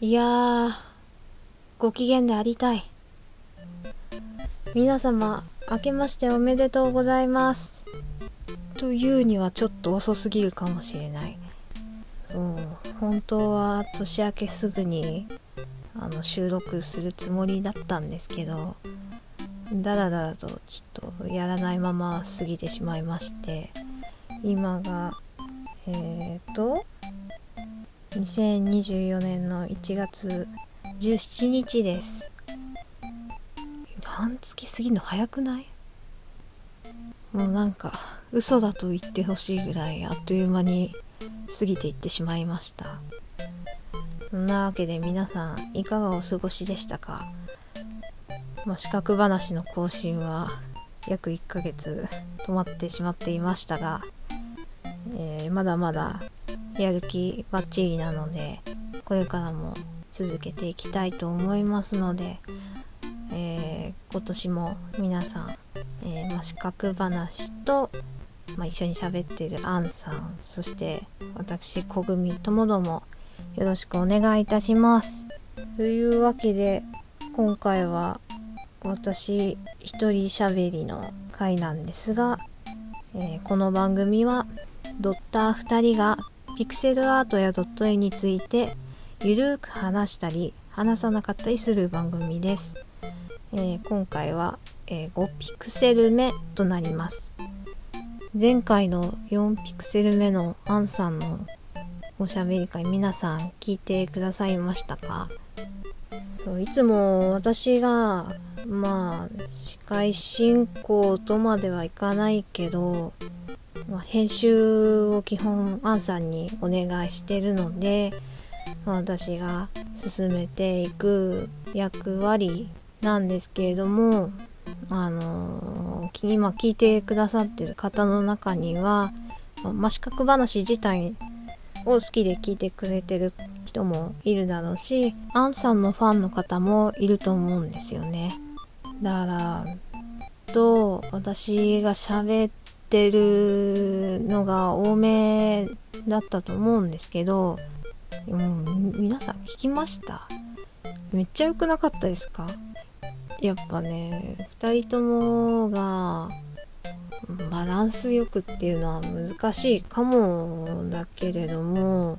いやー、ご機嫌でありたい。皆様、明けましておめでとうございます。というにはちょっと遅すぎるかもしれない。うん、本当は年明けすぐにあの収録するつもりだったんですけど、だらだらとちょっとやらないまま過ぎてしまいまして、今が、えーと、2024年の1月17日です。半月過ぎるの早くない？もうなんか嘘だと言ってほしいぐらいあっという間に過ぎていってしまいました。そんなわけで皆さんいかがお過ごしでしたか？まあ、資格話の更新は約1ヶ月止まってしまっていましたが、えーまだまだやる気バッチリなのでこれからも続けていきたいと思いますので、えー今年も皆さん、えーまあ、資格話と、まあ、一緒に喋ってるアンさんそして私小組ともどもよろしくお願いいたします。というわけで今回は私一人喋りの回なんですが、えーこの番組はドッター2人がピクセルアートやドット絵についてゆるーく話したり話さなかったりする番組です、えー今回は、えー5ピクセル目となります。前回の4ピクセル目のアンさんのおしゃべり会皆さん聞いてくださいましたか？いつも私がまあ司会進行とまではいかないけど、まあ、編集を基本アンさんにお願いしてるので、ま私が進めていく役割なんですけれどもあのき今聞いてくださってる方の中には、まあ、まあ資格話自体を好きで聞いてくれてる人もいるだろうしアンさんのファンの方もいると思うんですよね。だからと私が喋ってるのが多めだったと思うんですけどもう皆さん聞きました？めっちゃ良くなかったですか？やっぱね2人ともがバランスよくっていうのは難しいかもだけれども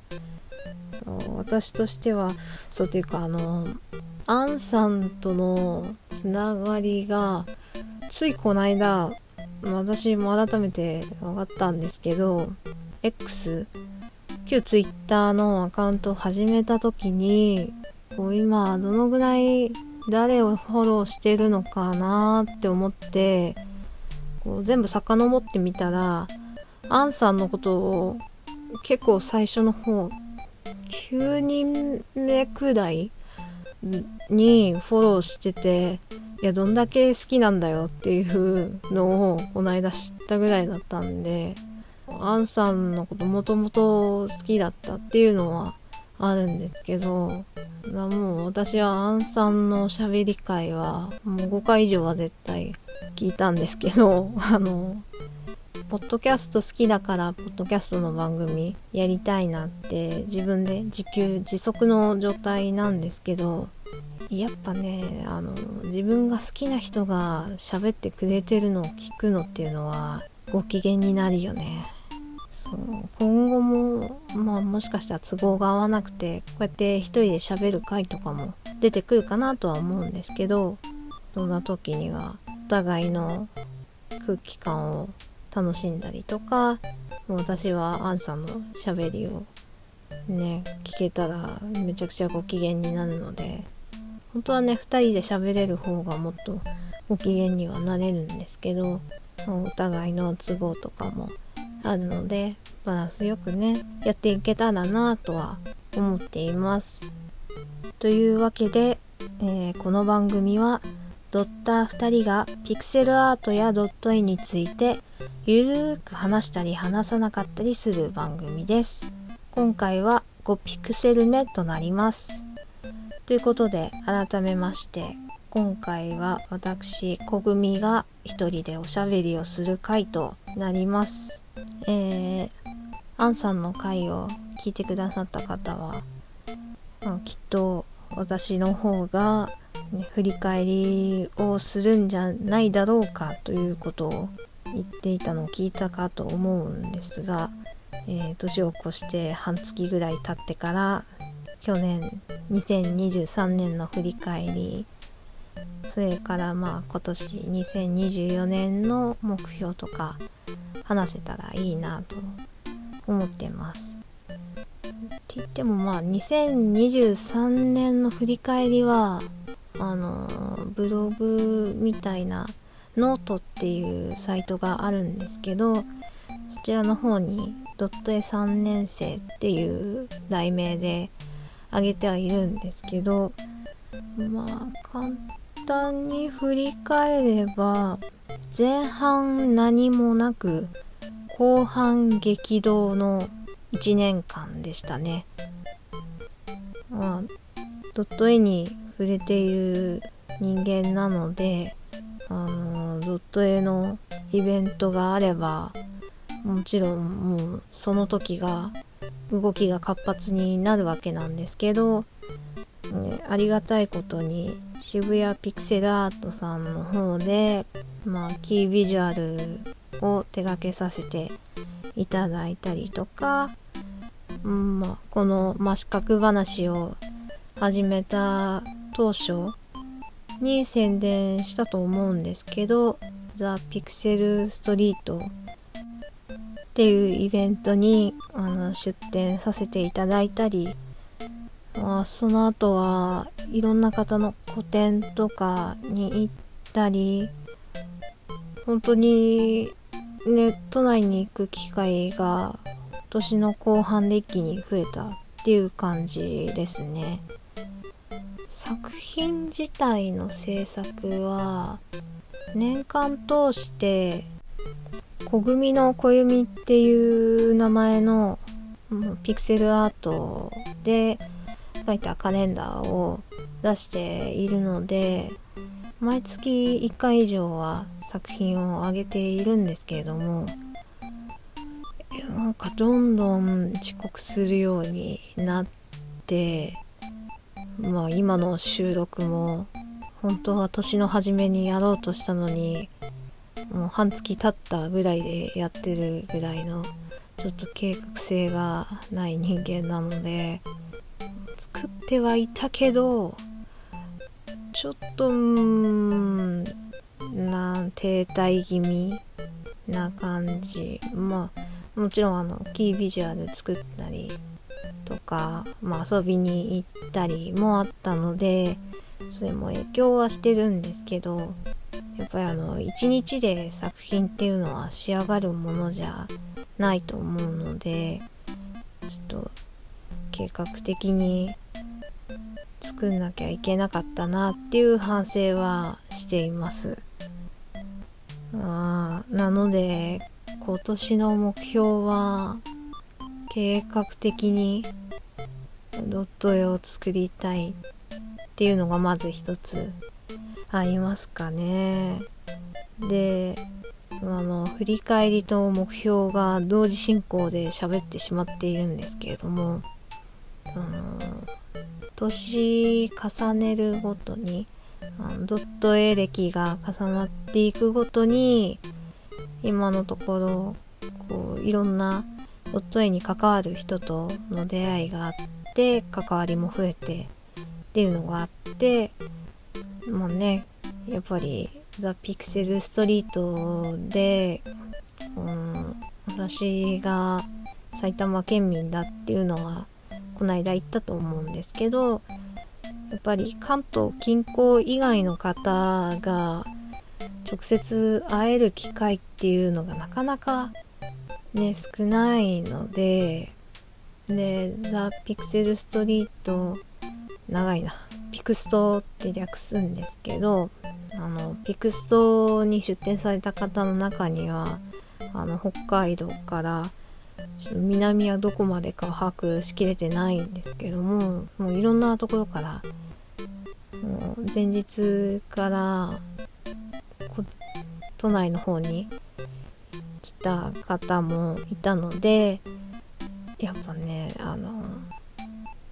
そう私としてはそうというかあのアンさんとのつながりがついこの間私も改めて分かったんですけど X 旧 Twitter のアカウントを始めた時にこう今どのぐらい誰をフォローしてるのかなって思ってこう全部遡ってみたらアンさんのことを結構最初の方9人目くらいにフォローしてていやどんだけ好きなんだよっていうのをこの間知ったぐらいだったんでアンさんのこともともと好きだったっていうのはあるんですけどもう私はアンさんの喋り会はもう5回以上は絶対聞いたんですけど あのポッドキャスト好きだからポッドキャストの番組やりたいなって自分で自給自足の状態なんですけどやっぱねあの自分が好きな人が喋ってくれてるのを聞くのっていうのはご機嫌になるよね。そう。今後もまあもしかしたら都合が合わなくてこうやって一人で喋る回とかも出てくるかなとは思うんですけどそんな時にはお互いの空気感を楽しんだりとか私はアンさんの喋りをね聞けたらめちゃくちゃご機嫌になるので本当はね2人で喋れる方がもっとご機嫌にはなれるんですけどお互いの都合とかもあるのでバランスよくねやっていけたらなとは思っています。というわけで、えーこの番組はドッター2人がピクセルアートやドット絵についてゆるーく話したり話さなかったりする番組です。今回は5ピクセル目となります。ということで改めまして今回は私小組が一人でおしゃべりをする回となります。えー、アンさんの回を聞いてくださった方はまあ、きっと私の方が、ね、振り返りをするんじゃないだろうかということを言っていたのを聞いたかと思うんですが、えー、年を越して半月ぐらい経ってから去年2023年の振り返りそれからまあ今年2024年の目標とか話せたらいいなと思ってます。って言ってもまあ2023年の振り返りはあのブログみたいなノートっていうサイトがあるんですけどそちらの方にドット絵3年生っていう題名で上げてはいるんですけどまあ簡単に振り返れば前半何もなく後半激動の1年間でしたね。まあ、ドット絵に触れている人間なので、あのドット絵のイベントがあれば、もちろんもうその時が動きが活発になるわけなんですけど、ね、ありがたいことに渋谷ピクセルアートさんの方で、まあ、キービジュアルを手掛けさせていただいたりとか、うんまあ、この真四角話を始めた当初に宣伝したと思うんですけど、ザ・ピクセル・ストリートっていうイベントにあの出展させていただいたり、まあ、その後はいろんな方の個展とかに行ったり、本当にね、都内に行く機会が今年の後半で一気に増えたっていう感じですね。作品自体の制作は年間通して小組の小弓っていう名前のピクセルアートで描いたカレンダーを出しているので毎月1回以上は作品を上げているんですけれどもなんかどんどん遅刻するようになってまあ今の収録も本当は年の初めにやろうとしたのにもう半月経ったぐらいでやってるぐらいのちょっと計画性がない人間なので作ってはいたけどちょっとうんな停滞気味な感じ。まあもちろんあのキービジュアル作ったりとか、まあ、遊びに行ったりもあったのでそれも影響はしてるんですけどやっぱりあの一日で作品っていうのは仕上がるものじゃないと思うのでちょっと計画的に作んなきゃいけなかったなっていう反省はしています。あなので今年の目標は計画的にドット絵を作りたいっていうのがまず一つありますかね。で、あの、振り返りと目標が同時進行で喋ってしまっているんですけれども、あの、年重ねるごとに、あのドット絵歴が重なっていくごとに、今のところ、こう、いろんなドット絵に関わる人との出会いがあって関わりも増えてっていうのがあってもねやっぱりザ・ピクセル・ストリートで、うん、私が埼玉県民だっていうのはこの間言ったと思うんですけどやっぱり関東近郊以外の方が直接会える機会っていうのがなかなかね、少ないので、で、ザ・ピクセルストリート、長いな。ピクストって略すんですけど、あの、ピクストに出展された方の中には、あの、北海道から、南はどこまでか把握しきれてないんですけども、もういろんなところから、もう前日から都内の方に来た方もいたのでやっぱねあの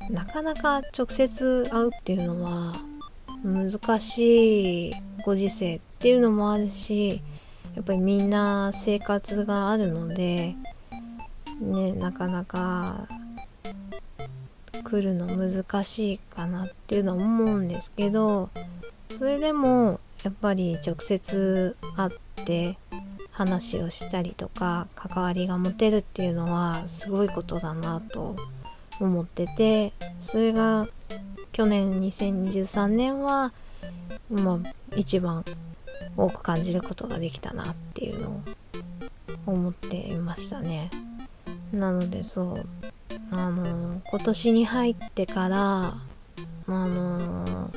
なかなか直接会うっていうのは難しいご時世っていうのもあるしやっぱりみんな生活があるのでねなかなか来るの難しいかなっていうのは思うんですけどそれでもやっぱり直接会って話をしたりとか関わりが持てるっていうのはすごいことだなと思っててそれが去年2023年はまあ一番多く感じることができたなっていうのを思っていましたね。なのでそうあの今年に入ってからあの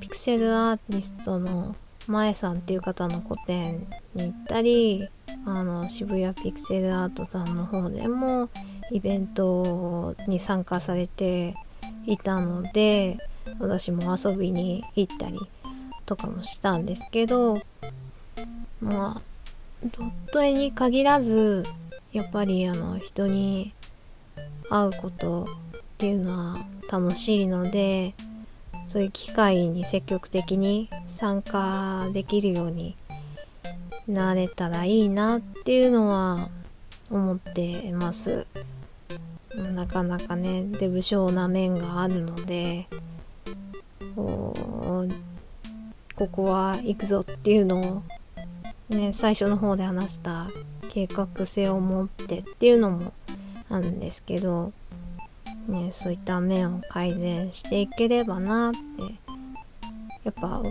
ピクセルアーティストのまえさんっていう方の個展に行ったりあの渋谷ピクセルアートさんの方でもイベントに参加されていたので私も遊びに行ったりとかもしたんですけどまあドット絵に限らずやっぱりあの人に会うことっていうのは楽しいのでそういう機会に積極的に参加できるようになれたらいいなっていうのは思ってます。なかなかねデブ症な面があるのでここは行くぞっていうのをね最初の方で話した計画性を持ってっていうのもあるんですけど、ね、そういった面を改善していければなってやっぱ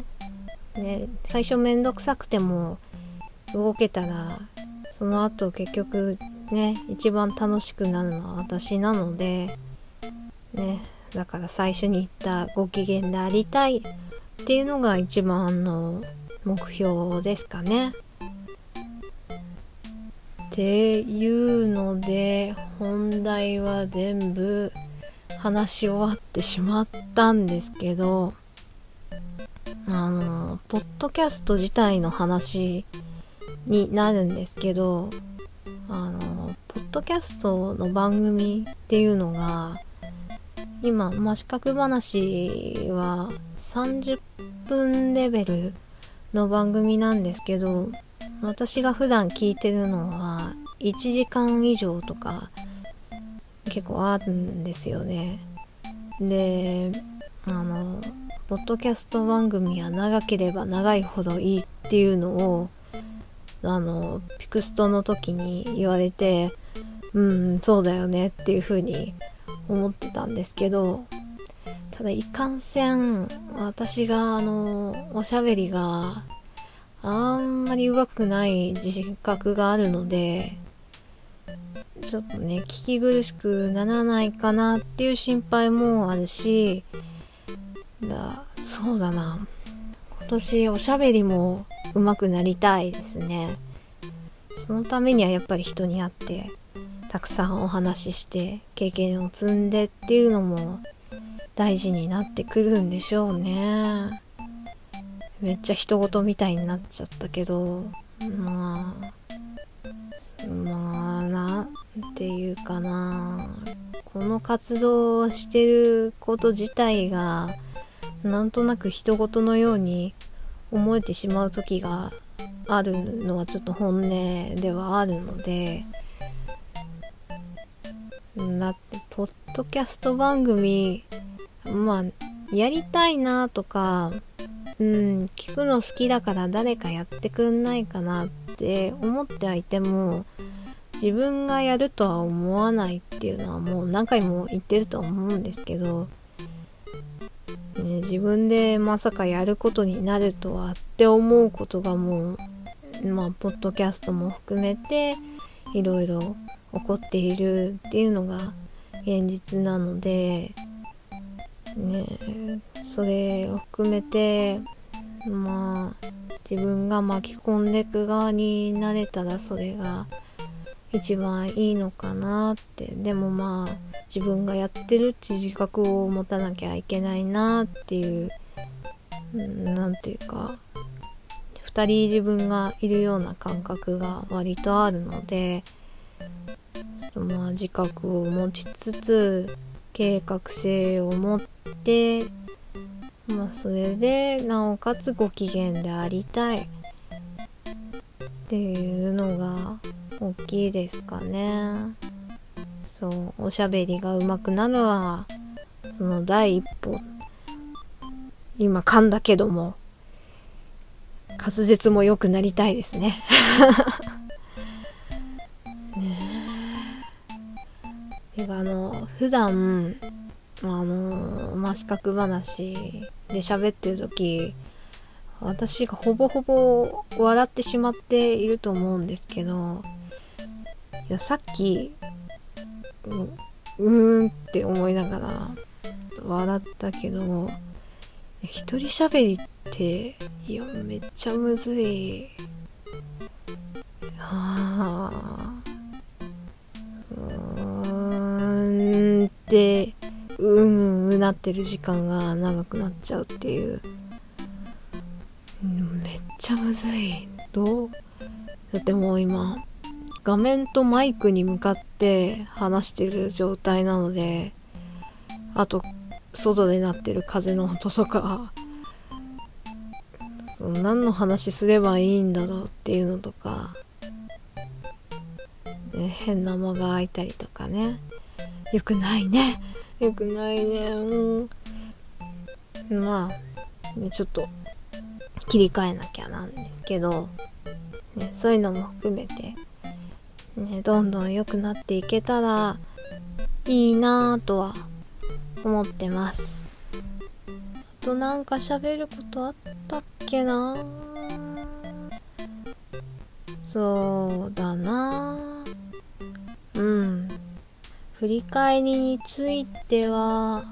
ね最初めんどくさくても動けたらその後結局ね一番楽しくなるのは私なのでねだから最初に言ったご機嫌でありたいっていうのが一番の目標ですかね。っていうので本題は全部話し終わってしまったんですけどあのポッドキャスト自体の話になるんですけどあのポッドキャストの番組っていうのが今、まあ、資格話は30分レベルの番組なんですけど私が普段聞いてるのは1時間以上とか結構あるんですよね。であのポッドキャスト番組は長ければ長いほどいいっていうのをあのピクストの時に言われてうんそうだよねっていう風に思ってたんですけどただいかんせん私があのおしゃべりがあんまり上手くない自覚があるのでちょっとね聞き苦しくならないかなっていう心配もあるしだそうだな。今年おしゃべりも上手くなりたいですね。そのためにはやっぱり人に会ってたくさんお話しして経験を積んでっていうのも大事になってくるんでしょうね。めっちゃ人事みたいになっちゃったけどまあまあなんていうかな。この活動をしてること自体がなんとなく人事のように思えてしまう時があるのはちょっと本音ではあるのでだってポッドキャスト番組まあやりたいなとかうん聞くの好きだから誰かやってくんないかなって思ってはいても自分がやるとは思わないっていうのはもう何回も言ってると思うんですけどね、自分でまさかやることになるとはって思うことがもう、まあ、ポッドキャストも含めていろいろ起こっているっていうのが現実なので、ね、それを含めてまあ自分が巻き込んでいく側になれたらそれが一番いいのかなって。でもまあ自分がやってるって自覚を持たなきゃいけないなっていう何ていうか2人自分がいるような感覚が割とあるのでまあ自覚を持ちつつ計画性を持ってまあそれでなおかつご機嫌でありたい。っていうのが大きいですかね。そうおしゃべりが上手くなるのはその第一歩。今噛んだけども。滑舌も良くなりたいですね。ねえ。てかあの普段あのまあ四角話で喋ってる時私がほぼほぼ笑ってしまっていると思うんですけどいやさっきうーんって思いながら笑ったけど一人喋りっていやめっちゃむずい。ああうんってうんうなってる時間が長くなっちゃうっていう。めっちゃむずい。どう？だってもう今画面とマイクに向かって話してる状態なのであと外で鳴ってる風の音とかその何の話すればいいんだろうっていうのとか、ね、変な間が空いたりとかね。よくないね。よくないね。うん。まあねちょっと切り替えなきゃなんですけど、ね、そういうのも含めて、ね、どんどん良くなっていけたらいいなぁとは思ってます。あとなんか喋ることあったっけな？そうだな。うん。振り返りについては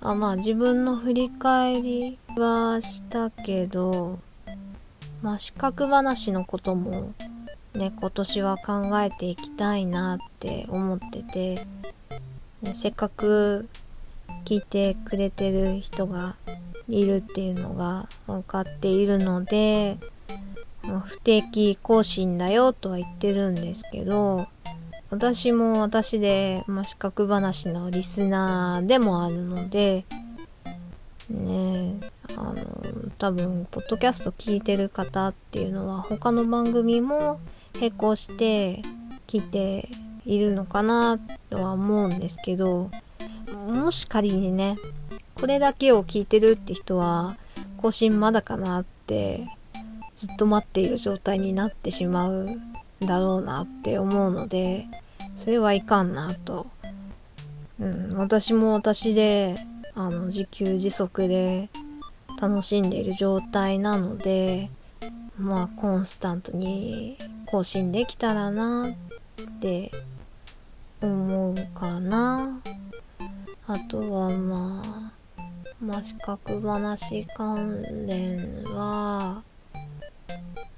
あまあ自分の振り返りはしたけどまあ資格話のこともね今年は考えていきたいなって思ってて、ね、せっかく聞いてくれてる人がいるっていうのが分かっているので、ま、不定期更新だよとは言ってるんですけど私も私で、まあ、資格話のリスナーでもあるのでねあの多分ポッドキャスト聞いてる方っていうのは他の番組も並行して聞いているのかなとは思うんですけどもし仮にねこれだけを聞いてるって人は更新まだかなってずっと待っている状態になってしまうだろうなって思うのでそれはいかんなと、うん、私も私であの自給自足で楽しんでいる状態なのでまあコンスタントに更新できたらなって思うかな。あとはまあまあ資格話関連は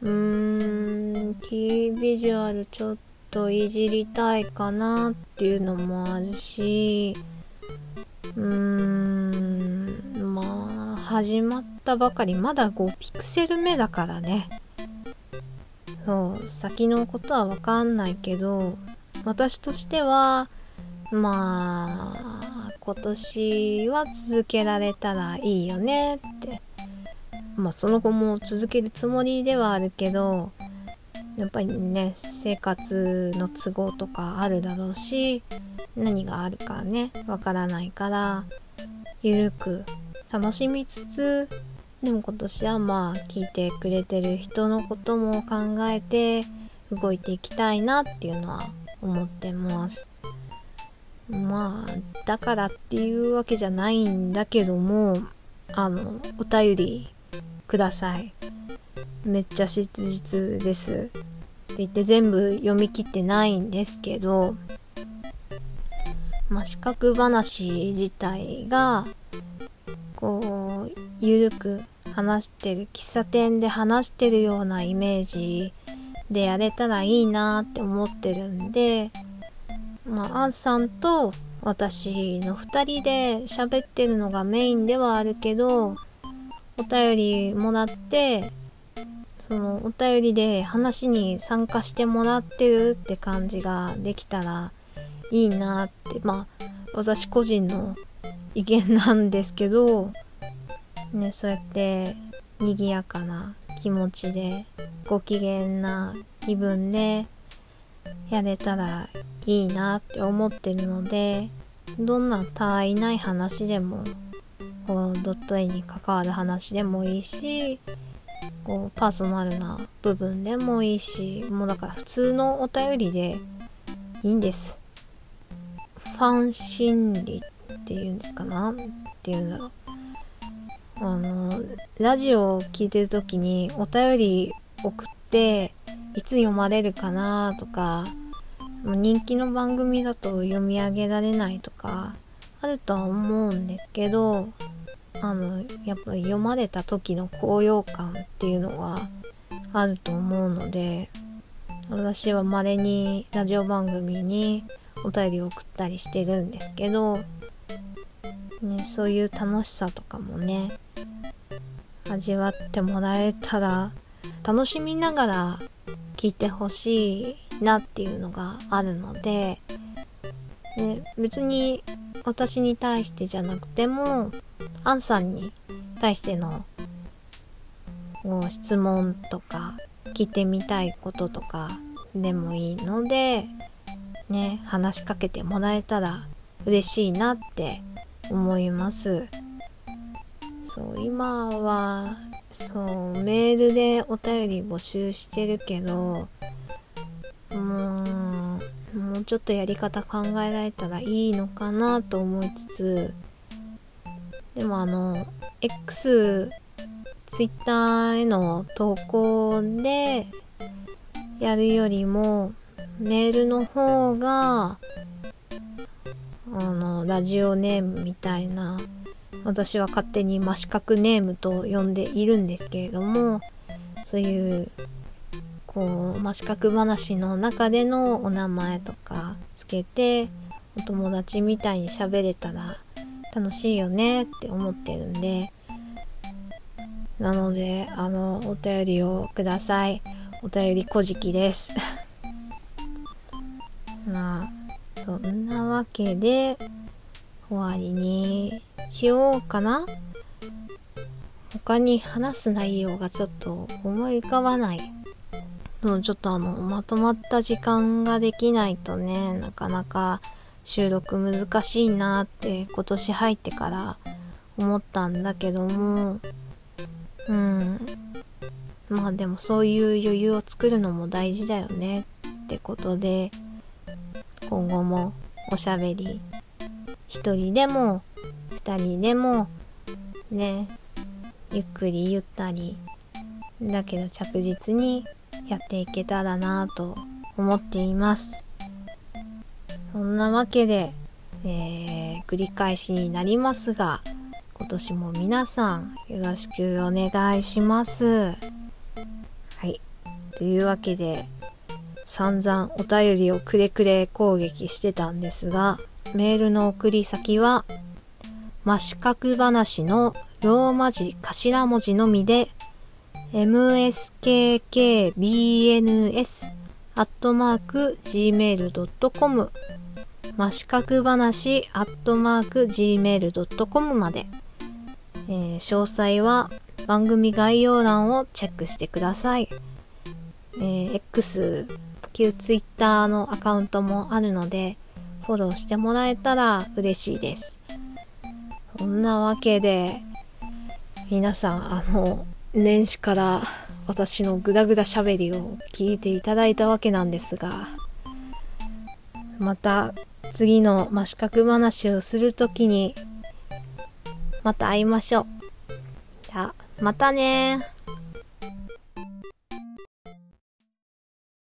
うーんキービジュアルちょっといじりたいかなっていうのもあるしうーんまあ始まったばかりまだ5ピクセル目だからね。そう先のことは分かんないけど私としてはまあ今年は続けられたらいいよねって。まあその後も続けるつもりではあるけどやっぱりね生活の都合とかあるだろうし何があるかねわからないからゆるく楽しみつつでも今年はまあ聞いてくれてる人のことも考えて動いていきたいなっていうのは思ってます。まあだからっていうわけじゃないんだけどもあのお便りください。めっちゃ切実です。って言って全部読み切ってないんですけどまあ、資格話自体がこうゆるく話してる喫茶店で話してるようなイメージでやれたらいいなって思ってるんでまあ、アンさんと私の2人で喋ってるのがメインではあるけど、お便りもらって、そのお便りで話に参加してもらってるって感じができたらいいなってまあ私個人の意見なんですけどねそうやって賑やかな気持ちでご機嫌な気分でやれたらいいなって思ってるのでどんな他愛ない話でもこうドット絵に関わる話でもいいしこうパーソナルな部分でもいいしもうだから普通のお便りでいいんです。ファン心理っていうんですかな？っていうんだろうあのラジオを聴いてる時にお便り送っていつ読まれるかなとか人気の番組だと読み上げられないとかあるとは思うんですけどあのやっぱり読まれた時の高揚感っていうのはあると思うので私は稀にラジオ番組にお便りを送ったりしてるんですけど、ね、そういう楽しさとかもね味わってもらえたら楽しみながら聞いてほしいなっていうのがあるので、ね、別に私に対してじゃなくてもアンさんに対しての質問とか聞いてみたいこととかでもいいのでね話しかけてもらえたら嬉しいなって思います。そう今はそうメールでお便り募集してるけどもうもうちょっとやり方考えられたらいいのかなと思いつつでもあの X ツイッターへの投稿でやるよりもメールの方があのラジオネームみたいな私は勝手に真四角ネームと呼んでいるんですけれどもそういうこう真四角話の中でのお名前とかつけてお友達みたいに喋れたら楽しいよねって思ってるんでなのであのお便りをください。お便りこじきです。まあそんなわけで終わりにしようかな他に話す内容がちょっと思い浮かばない。ちょっとあの、まとまった時間ができないとね、なかなか収録難しいなって今年入ってから思ったんだけども、うん。まあでもそういう余裕を作るのも大事だよねってことで、今後もおしゃべり一人でも二人でもねゆっくりゆったりだけど着実にやっていけたらなぁと思っています。そんなわけで、えー、繰り返しになりますが今年も皆さんよろしくお願いします。はい。というわけで散々お便りをくれくれ攻撃してたんですがメールの送り先は、真四角話のローマ字頭文字のみで、mskkbns.gmail.com 真四角話アットマーク gmail.com まで、えー、詳細は番組概要欄をチェックしてください。えー、X、旧 Twitter のアカウントもあるので、フォローしてもらえたら嬉しいです。そんなわけで、皆さん、あの、年始から私のグダグダ喋りを聞いていただいたわけなんですが、また次の真四角話をするときに、また会いましょう。じゃあ、またね